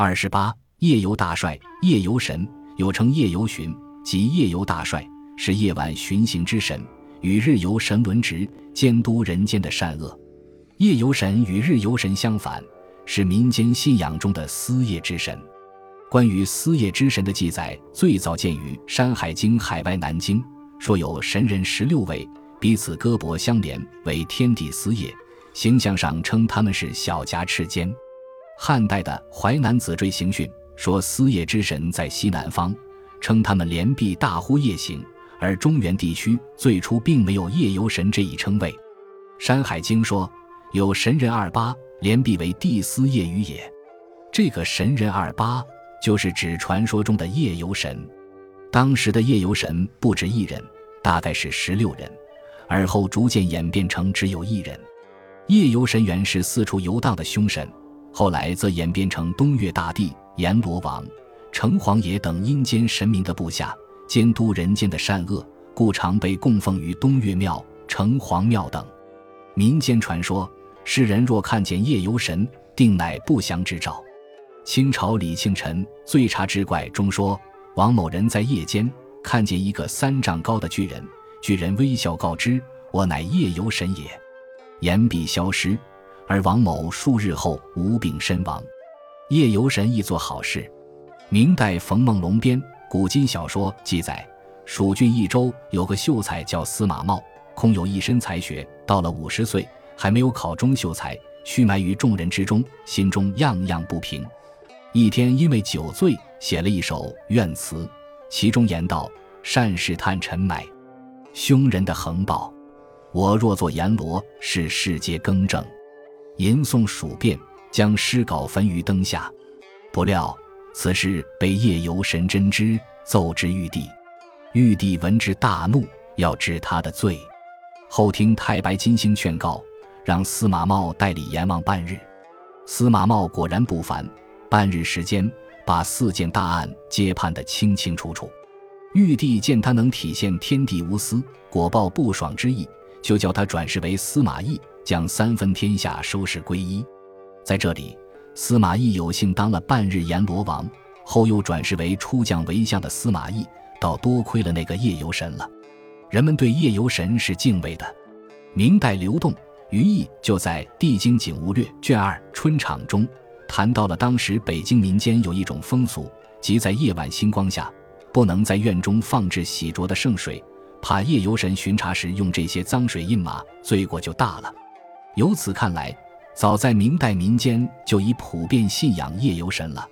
二十八，夜游大帅，夜游神又称夜游巡，即夜游大帅，是夜晚巡行之神，与日游神轮值，监督人间的善恶。夜游神与日游神相反，是民间信仰中的司夜之神。关于司夜之神的记载，最早见于《山海经·海外南经》，说有神人十六位，彼此胳膊相连，为天地司夜。形象上称他们是小家赤肩。汉代的《淮南子·追行训》说司夜之神在西南方，称他们连臂大呼夜行。而中原地区最初并没有夜游神这一称谓，《山海经》说有神人二八，连臂为帝司夜鱼也。这个神人二八。就是指传说中的夜游神，当时的夜游神不止一人，大概是十六人，而后逐渐演变成只有一人。夜游神原是四处游荡的凶神，后来则演变成东岳大帝、阎罗王、城隍爷等阴间神明的部下，监督人间的善恶，故常被供奉于东岳庙、城隍庙等。民间传说，世人若看见夜游神，定乃不祥之兆。清朝李庆臣《醉茶之怪》中说，王某人在夜间看见一个三丈高的巨人，巨人微笑告知我乃夜游神也，言必消失，而王某数日后无病身亡。夜游神亦做好事。明代冯梦龙编《古今小说》记载，蜀郡益州有个秀才叫司马茂，空有一身才学，到了五十岁还没有考中秀才，屈埋于众人之中，心中样样不平。一天，因为酒醉，写了一首怨词，其中言道：“善事探尘埋，凶人的横暴。我若作阎罗，是世界更正。”吟诵数遍，将诗稿焚于灯下。不料此事被夜游神真知，奏之玉帝。玉帝闻之大怒，要治他的罪。后听太白金星劝告，让司马茂代理阎王半日。司马茂果然不凡。半日时间，把四件大案皆判得清清楚楚。玉帝见他能体现天地无私、果报不爽之意，就叫他转世为司马懿，将三分天下收拾归一。在这里，司马懿有幸当了半日阎罗王，后又转世为出将为相的司马懿，倒多亏了那个夜游神了。人们对夜游神是敬畏的。明代刘栋、于毅就在《帝京景物略》卷二《春场》中。谈到了当时北京民间有一种风俗，即在夜晚星光下，不能在院中放置洗濯的圣水，怕夜游神巡查时用这些脏水印马，罪过就大了。由此看来，早在明代民间就已普遍信仰夜游神了。